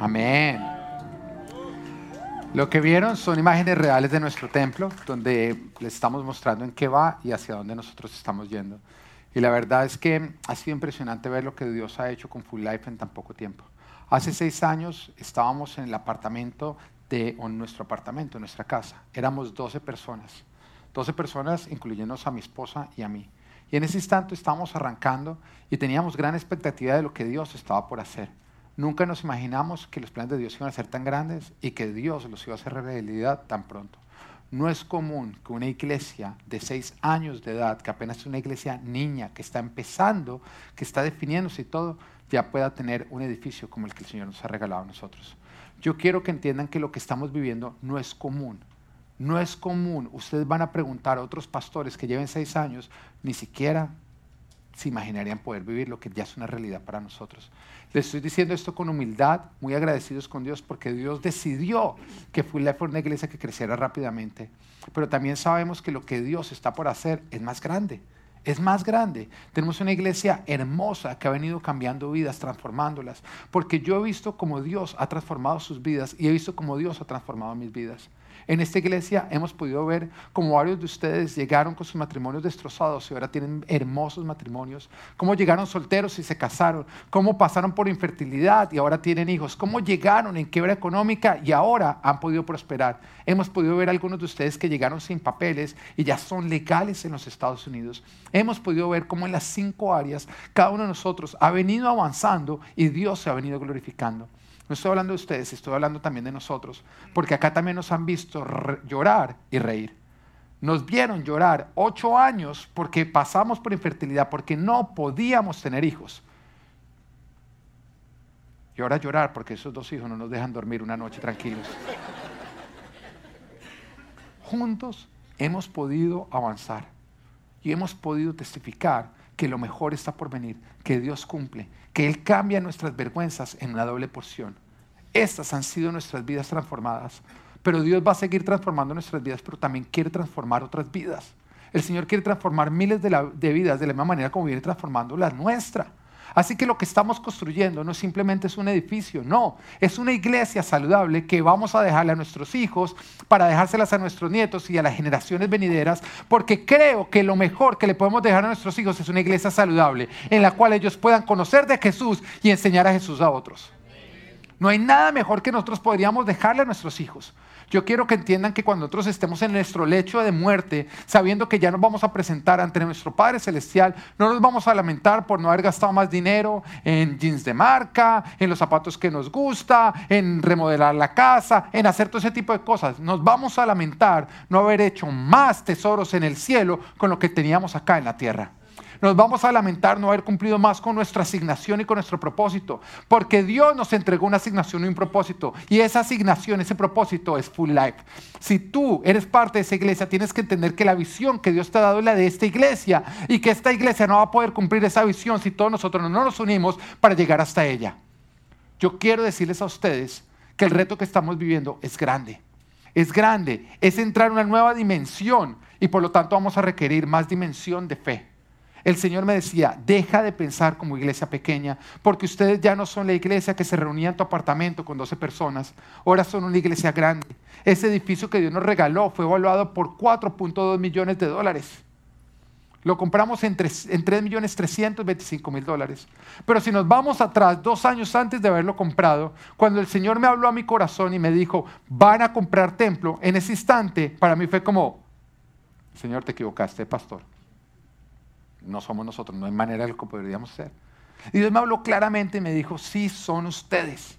Amén. Lo que vieron son imágenes reales de nuestro templo, donde les estamos mostrando en qué va y hacia dónde nosotros estamos yendo. Y la verdad es que ha sido impresionante ver lo que Dios ha hecho con Full Life en tan poco tiempo. Hace seis años estábamos en el apartamento de en nuestro apartamento, en nuestra casa. Éramos 12 personas. 12 personas, incluyéndonos a mi esposa y a mí. Y en ese instante estábamos arrancando y teníamos gran expectativa de lo que Dios estaba por hacer. Nunca nos imaginamos que los planes de Dios iban a ser tan grandes y que Dios los iba a hacer realidad tan pronto. No es común que una iglesia de seis años de edad, que apenas es una iglesia niña, que está empezando, que está definiéndose y todo, ya pueda tener un edificio como el que el Señor nos ha regalado a nosotros. Yo quiero que entiendan que lo que estamos viviendo no es común. No es común. Ustedes van a preguntar a otros pastores que lleven seis años, ni siquiera se imaginarían poder vivir lo que ya es una realidad para nosotros. Les estoy diciendo esto con humildad, muy agradecidos con Dios porque Dios decidió que fue una iglesia que creciera rápidamente. Pero también sabemos que lo que Dios está por hacer es más grande. Es más grande. Tenemos una iglesia hermosa que ha venido cambiando vidas, transformándolas. Porque yo he visto cómo Dios ha transformado sus vidas y he visto cómo Dios ha transformado mis vidas. En esta iglesia hemos podido ver cómo varios de ustedes llegaron con sus matrimonios destrozados y ahora tienen hermosos matrimonios, cómo llegaron solteros y se casaron, cómo pasaron por infertilidad y ahora tienen hijos, cómo llegaron en quiebra económica y ahora han podido prosperar. Hemos podido ver algunos de ustedes que llegaron sin papeles y ya son legales en los Estados Unidos. Hemos podido ver cómo en las cinco áreas cada uno de nosotros ha venido avanzando y Dios se ha venido glorificando. No estoy hablando de ustedes, estoy hablando también de nosotros, porque acá también nos han visto llorar y reír. Nos vieron llorar ocho años porque pasamos por infertilidad, porque no podíamos tener hijos. Y ahora llorar porque esos dos hijos no nos dejan dormir una noche tranquilos. Juntos hemos podido avanzar y hemos podido testificar que lo mejor está por venir, que Dios cumple, que Él cambia nuestras vergüenzas en una doble porción. Estas han sido nuestras vidas transformadas, pero Dios va a seguir transformando nuestras vidas, pero también quiere transformar otras vidas. El Señor quiere transformar miles de, vidas de la misma manera como viene transformando la nuestra. Así que lo que estamos construyendo no simplemente es un edificio, no, es una iglesia saludable que vamos a dejarle a nuestros hijos para dejárselas a nuestros nietos y a las generaciones venideras, porque creo que lo mejor que le podemos dejar a nuestros hijos es una iglesia saludable en la cual ellos puedan conocer de Jesús y enseñar a Jesús a otros. No hay nada mejor que nosotros podríamos dejarle a nuestros hijos. Yo quiero que entiendan que cuando nosotros estemos en nuestro lecho de muerte, sabiendo que ya nos vamos a presentar ante nuestro Padre Celestial, no nos vamos a lamentar por no haber gastado más dinero en jeans de marca, en los zapatos que nos gusta, en remodelar la casa, en hacer todo ese tipo de cosas. Nos vamos a lamentar no haber hecho más tesoros en el cielo con lo que teníamos acá en la tierra. Nos vamos a lamentar no haber cumplido más con nuestra asignación y con nuestro propósito, porque Dios nos entregó una asignación y un propósito, y esa asignación, ese propósito es full life. Si tú eres parte de esa iglesia, tienes que entender que la visión que Dios te ha dado es la de esta iglesia, y que esta iglesia no va a poder cumplir esa visión si todos nosotros no nos unimos para llegar hasta ella. Yo quiero decirles a ustedes que el reto que estamos viviendo es grande. Es grande, es entrar en una nueva dimensión y por lo tanto vamos a requerir más dimensión de fe. El Señor me decía, deja de pensar como iglesia pequeña, porque ustedes ya no son la iglesia que se reunía en tu apartamento con 12 personas, ahora son una iglesia grande. Ese edificio que Dios nos regaló fue evaluado por 4.2 millones de dólares. Lo compramos en 3, millones 325 mil dólares. Pero si nos vamos atrás, dos años antes de haberlo comprado, cuando el Señor me habló a mi corazón y me dijo, van a comprar templo, en ese instante para mí fue como, Señor, te equivocaste, pastor no somos nosotros, no hay manera de lo que podríamos ser. Y Dios me habló claramente y me dijo, sí, son ustedes.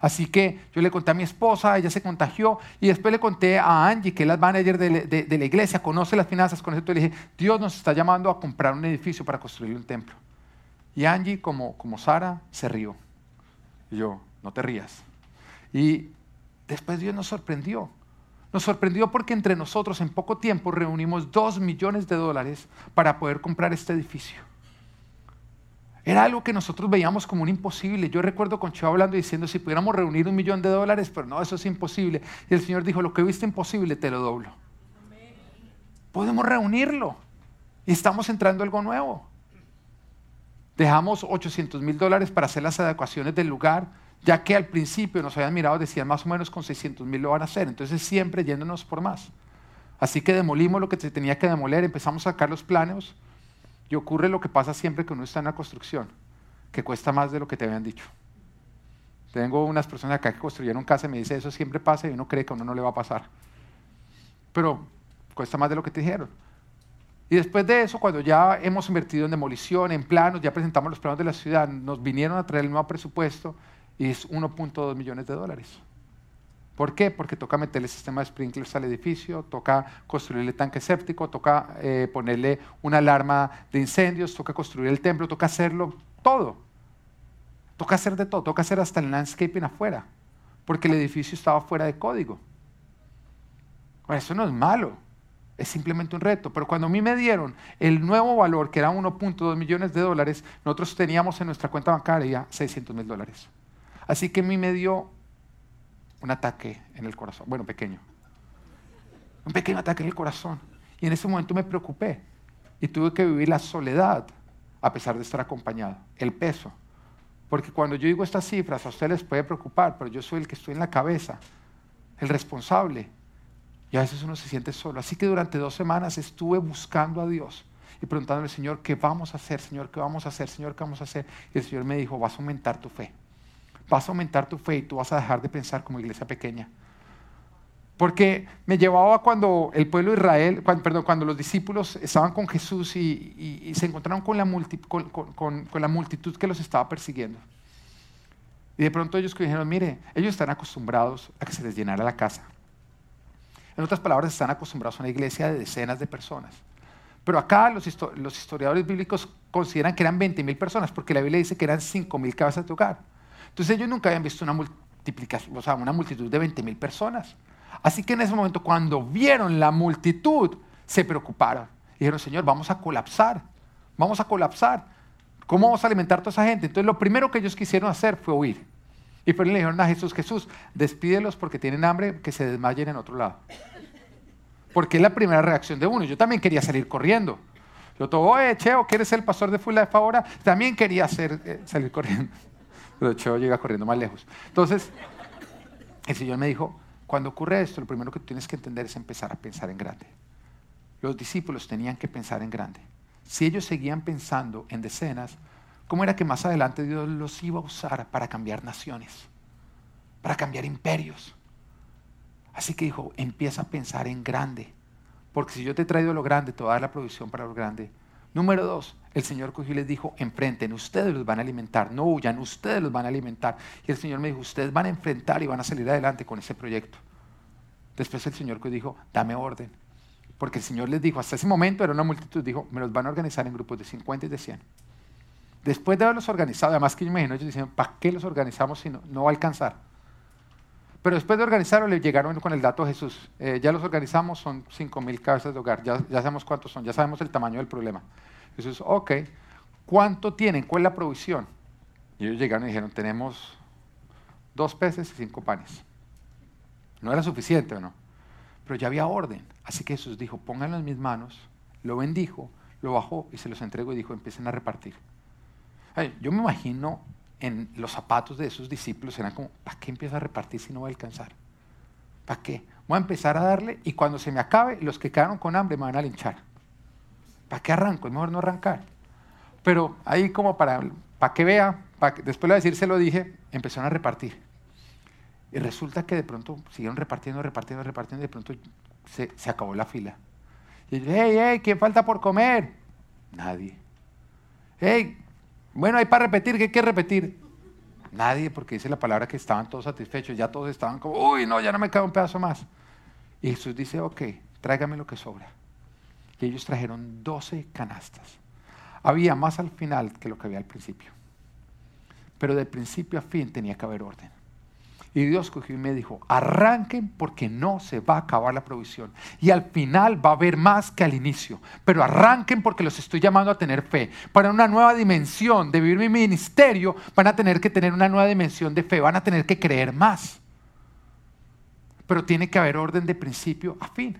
Así que yo le conté a mi esposa, ella se contagió y después le conté a Angie, que es la manager de, la iglesia, conoce las finanzas, con esto le dije, Dios nos está llamando a comprar un edificio para construir un templo. Y Angie, como, como Sara, se rió. Y yo, no te rías. Y después Dios nos sorprendió. Nos sorprendió porque entre nosotros en poco tiempo reunimos dos millones de dólares para poder comprar este edificio. Era algo que nosotros veíamos como un imposible. Yo recuerdo con Chavo hablando y diciendo, si pudiéramos reunir un millón de dólares, pero no, eso es imposible. Y el Señor dijo, lo que viste imposible, te lo doblo. Podemos reunirlo. Y estamos entrando algo nuevo. Dejamos 800 mil dólares para hacer las adecuaciones del lugar ya que al principio nos habían mirado, decían más o menos con 600 mil lo van a hacer, entonces siempre yéndonos por más. Así que demolimos lo que se tenía que demoler, empezamos a sacar los planos y ocurre lo que pasa siempre que uno está en una construcción, que cuesta más de lo que te habían dicho. Tengo unas personas acá que construyeron casa y me dice, eso siempre pasa y uno cree que a uno no le va a pasar. Pero cuesta más de lo que te dijeron. Y después de eso, cuando ya hemos invertido en demolición, en planos, ya presentamos los planos de la ciudad, nos vinieron a traer el nuevo presupuesto y es 1.2 millones de dólares. ¿Por qué? Porque toca meterle sistema de sprinklers al edificio, toca construirle tanque séptico, toca eh, ponerle una alarma de incendios, toca construir el templo, toca hacerlo todo. Toca hacer de todo, toca hacer hasta el landscaping afuera, porque el edificio estaba fuera de código. Bueno, eso no es malo, es simplemente un reto. Pero cuando a mí me dieron el nuevo valor, que era 1.2 millones de dólares, nosotros teníamos en nuestra cuenta bancaria 600 mil dólares. Así que a mí me dio un ataque en el corazón, bueno, pequeño. Un pequeño ataque en el corazón. Y en ese momento me preocupé y tuve que vivir la soledad a pesar de estar acompañado, el peso. Porque cuando yo digo estas cifras, a ustedes les puede preocupar, pero yo soy el que estoy en la cabeza, el responsable. Y a veces uno se siente solo. Así que durante dos semanas estuve buscando a Dios y preguntándole, Señor, ¿qué vamos a hacer? Señor, ¿qué vamos a hacer? Señor, ¿qué vamos a hacer? Y el Señor me dijo, vas a aumentar tu fe vas a aumentar tu fe y tú vas a dejar de pensar como iglesia pequeña. Porque me llevaba cuando el pueblo de Israel, cuando, perdón, cuando los discípulos estaban con Jesús y, se encontraron con la, con, la, multitud que los estaba persiguiendo. Y de pronto ellos dijeron, mire, ellos están acostumbrados a que se les llenara la casa. En otras palabras, están acostumbrados a una iglesia de decenas de personas. Pero acá los, historiadores bíblicos consideran que eran 20 mil personas, porque la Biblia dice que eran 5 mil cabezas de hogar. Entonces ellos nunca habían visto una multiplicación, o sea, una multitud de 20 mil personas. Así que en ese momento, cuando vieron la multitud, se preocuparon. Dijeron, Señor, vamos a colapsar, vamos a colapsar. ¿Cómo vamos a alimentar a toda esa gente? Entonces lo primero que ellos quisieron hacer fue huir. Y pues le dijeron a Jesús, Jesús, despídelos porque tienen hambre, que se desmayen en otro lado. Porque es la primera reacción de uno. Yo también quería salir corriendo. Yo todo, oye, Cheo, ¿quieres ser el pastor de Fula de Favora? También quería eh, salir corriendo pero Cheo llega corriendo más lejos. Entonces, el Señor me dijo, cuando ocurre esto, lo primero que tienes que entender es empezar a pensar en grande. Los discípulos tenían que pensar en grande. Si ellos seguían pensando en decenas, ¿cómo era que más adelante Dios los iba a usar para cambiar naciones? Para cambiar imperios. Así que dijo, empieza a pensar en grande. Porque si yo te he traído lo grande, te voy a dar la provisión para lo grande. Número dos, el Señor cogió y les dijo, enfrenten, ustedes los van a alimentar, no huyan, ustedes los van a alimentar. Y el Señor me dijo, ustedes van a enfrentar y van a salir adelante con ese proyecto. Después el Señor dijo, dame orden. Porque el Señor les dijo, hasta ese momento era una multitud, dijo, me los van a organizar en grupos de 50 y de 100. Después de haberlos organizado, además que yo imagino, ellos decían, ¿para qué los organizamos si no, no va a alcanzar? Pero después de organizarlo, le llegaron con el dato a Jesús. Eh, ya los organizamos, son 5.000 cabezas de hogar, ya, ya sabemos cuántos son, ya sabemos el tamaño del problema. Jesús, ok, ¿cuánto tienen? ¿Cuál es la provisión? Y ellos llegaron y dijeron, tenemos dos peces y cinco panes. No era suficiente, ¿o no? Pero ya había orden. Así que Jesús dijo, pónganlo en mis manos, lo bendijo, lo bajó y se los entregó y dijo, empiecen a repartir. yo me imagino en los zapatos de esos discípulos eran como, ¿para qué empieza a repartir si no va a alcanzar? ¿Para qué? Voy a empezar a darle y cuando se me acabe, los que quedaron con hambre me van a linchar. ¿Para qué arranco? Es mejor no arrancar. Pero ahí como para, para que vea, después de decir se lo dije, empezaron a repartir. Y resulta que de pronto siguieron repartiendo, repartiendo, repartiendo y de pronto se, se acabó la fila. Y yo, hey, hey, ¿quién falta por comer? Nadie. Hey, bueno, hay para repetir, ¿qué hay que repetir? Nadie, porque dice la palabra que estaban todos satisfechos, ya todos estaban como, uy, no, ya no me queda un pedazo más. Y Jesús dice, ok, tráigame lo que sobra. Ellos trajeron 12 canastas. Había más al final que lo que había al principio. Pero de principio a fin tenía que haber orden. Y Dios cogió y me dijo, arranquen porque no se va a acabar la provisión. Y al final va a haber más que al inicio. Pero arranquen porque los estoy llamando a tener fe. Para una nueva dimensión de vivir mi ministerio, van a tener que tener una nueva dimensión de fe. Van a tener que creer más. Pero tiene que haber orden de principio a fin.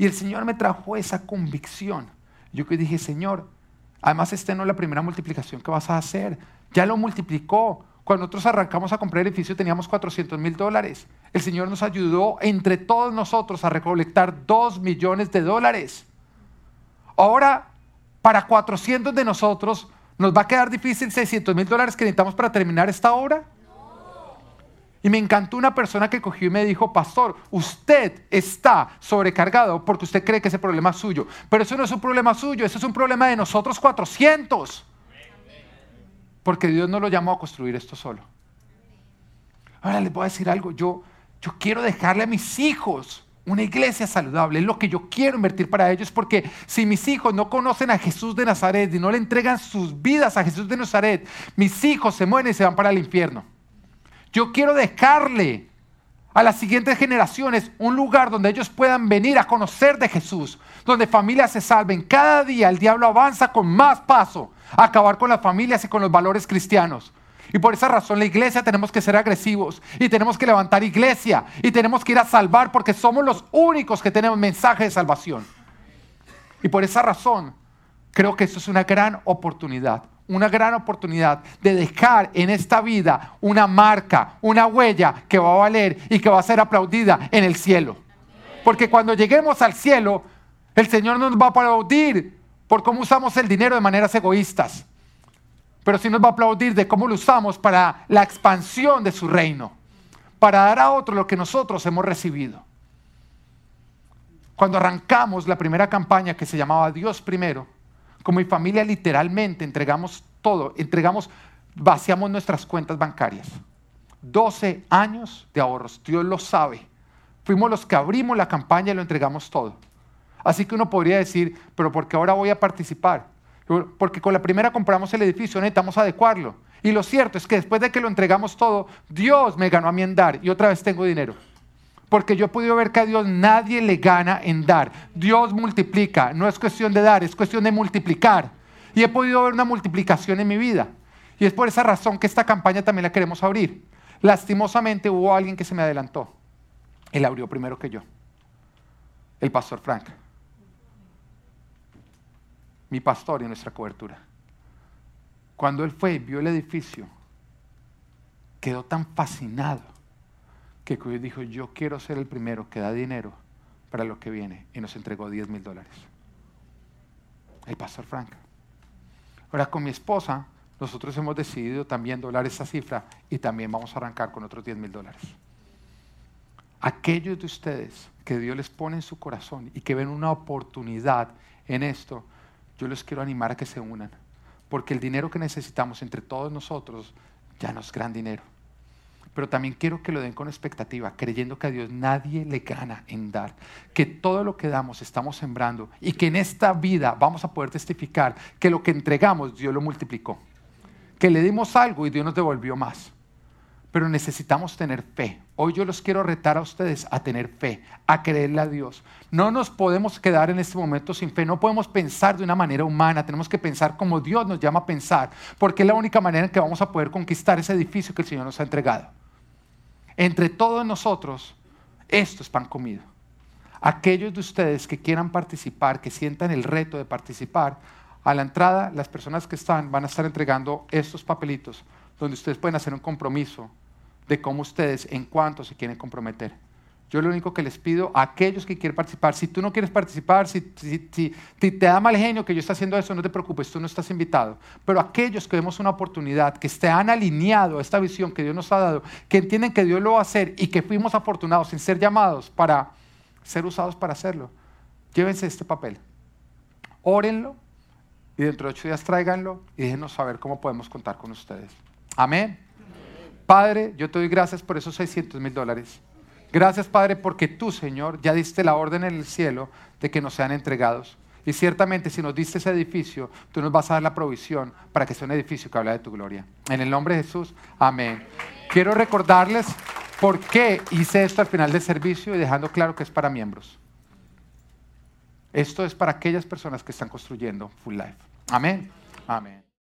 Y el Señor me trajo esa convicción. Yo que dije, Señor, además esta no es la primera multiplicación que vas a hacer. Ya lo multiplicó Cuando nosotros arrancamos a comprar el edificio teníamos 400 mil dólares. El Señor nos ayudó entre todos nosotros a recolectar 2 millones de dólares. Ahora, para 400 de nosotros, ¿nos va a quedar difícil 600 mil dólares que necesitamos para terminar esta obra? Y me encantó una persona que cogió y me dijo, pastor, usted está sobrecargado porque usted cree que ese problema es suyo. Pero eso no es un problema suyo, eso es un problema de nosotros 400. Porque Dios no lo llamó a construir esto solo. Ahora les voy a decir algo, yo, yo quiero dejarle a mis hijos una iglesia saludable, es lo que yo quiero invertir para ellos, porque si mis hijos no conocen a Jesús de Nazaret y no le entregan sus vidas a Jesús de Nazaret, mis hijos se mueren y se van para el infierno. Yo quiero dejarle a las siguientes generaciones un lugar donde ellos puedan venir a conocer de Jesús, donde familias se salven. Cada día el diablo avanza con más paso a acabar con las familias y con los valores cristianos. Y por esa razón la iglesia tenemos que ser agresivos y tenemos que levantar iglesia y tenemos que ir a salvar porque somos los únicos que tenemos mensaje de salvación. Y por esa razón creo que esto es una gran oportunidad una gran oportunidad de dejar en esta vida una marca, una huella que va a valer y que va a ser aplaudida en el cielo. Porque cuando lleguemos al cielo, el Señor no nos va a aplaudir por cómo usamos el dinero de maneras egoístas, pero sí nos va a aplaudir de cómo lo usamos para la expansión de su reino, para dar a otro lo que nosotros hemos recibido. Cuando arrancamos la primera campaña que se llamaba Dios primero, como mi familia literalmente entregamos todo, entregamos, vaciamos nuestras cuentas bancarias. 12 años de ahorros, Dios lo sabe. Fuimos los que abrimos la campaña y lo entregamos todo. Así que uno podría decir, pero ¿por qué ahora voy a participar? Porque con la primera compramos el edificio, necesitamos adecuarlo. Y lo cierto es que después de que lo entregamos todo, Dios me ganó a mí en dar y otra vez tengo dinero. Porque yo he podido ver que a Dios nadie le gana en dar. Dios multiplica. No es cuestión de dar, es cuestión de multiplicar. Y he podido ver una multiplicación en mi vida. Y es por esa razón que esta campaña también la queremos abrir. Lastimosamente hubo alguien que se me adelantó. Él abrió primero que yo. El pastor Frank. Mi pastor y nuestra cobertura. Cuando él fue y vio el edificio, quedó tan fascinado que dijo, yo quiero ser el primero que da dinero para lo que viene. Y nos entregó 10 mil dólares. El pastor Frank. Ahora con mi esposa, nosotros hemos decidido también doblar esa cifra y también vamos a arrancar con otros 10 mil dólares. Aquellos de ustedes que Dios les pone en su corazón y que ven una oportunidad en esto, yo les quiero animar a que se unan. Porque el dinero que necesitamos entre todos nosotros ya no es gran dinero pero también quiero que lo den con expectativa, creyendo que a Dios nadie le gana en dar, que todo lo que damos estamos sembrando y que en esta vida vamos a poder testificar que lo que entregamos Dios lo multiplicó, que le dimos algo y Dios nos devolvió más. Pero necesitamos tener fe. Hoy yo los quiero retar a ustedes a tener fe, a creerle a Dios. No nos podemos quedar en este momento sin fe, no podemos pensar de una manera humana, tenemos que pensar como Dios nos llama a pensar, porque es la única manera en que vamos a poder conquistar ese edificio que el Señor nos ha entregado entre todos nosotros, esto es pan comido. Aquellos de ustedes que quieran participar, que sientan el reto de participar, a la entrada las personas que están van a estar entregando estos papelitos donde ustedes pueden hacer un compromiso de cómo ustedes, en cuánto se quieren comprometer. Yo lo único que les pido a aquellos que quieren participar, si tú no quieres participar, si, te da mal genio que yo esté haciendo eso, no te preocupes, tú no estás invitado. Pero aquellos que vemos una oportunidad, que estén alineados a esta visión que Dios nos ha dado, que entienden que Dios lo va a hacer y que fuimos afortunados en ser llamados para ser usados para hacerlo, llévense este papel, órenlo y dentro de ocho días tráiganlo y déjenos saber cómo podemos contar con ustedes. Amén. Padre, yo te doy gracias por esos 600 mil dólares. Gracias, Padre, porque tú, Señor, ya diste la orden en el cielo de que nos sean entregados. Y ciertamente si nos diste ese edificio, tú nos vas a dar la provisión para que sea un edificio que habla de tu gloria. En el nombre de Jesús, amén. Quiero recordarles por qué hice esto al final del servicio y dejando claro que es para miembros. Esto es para aquellas personas que están construyendo Full Life. Amén. Amén.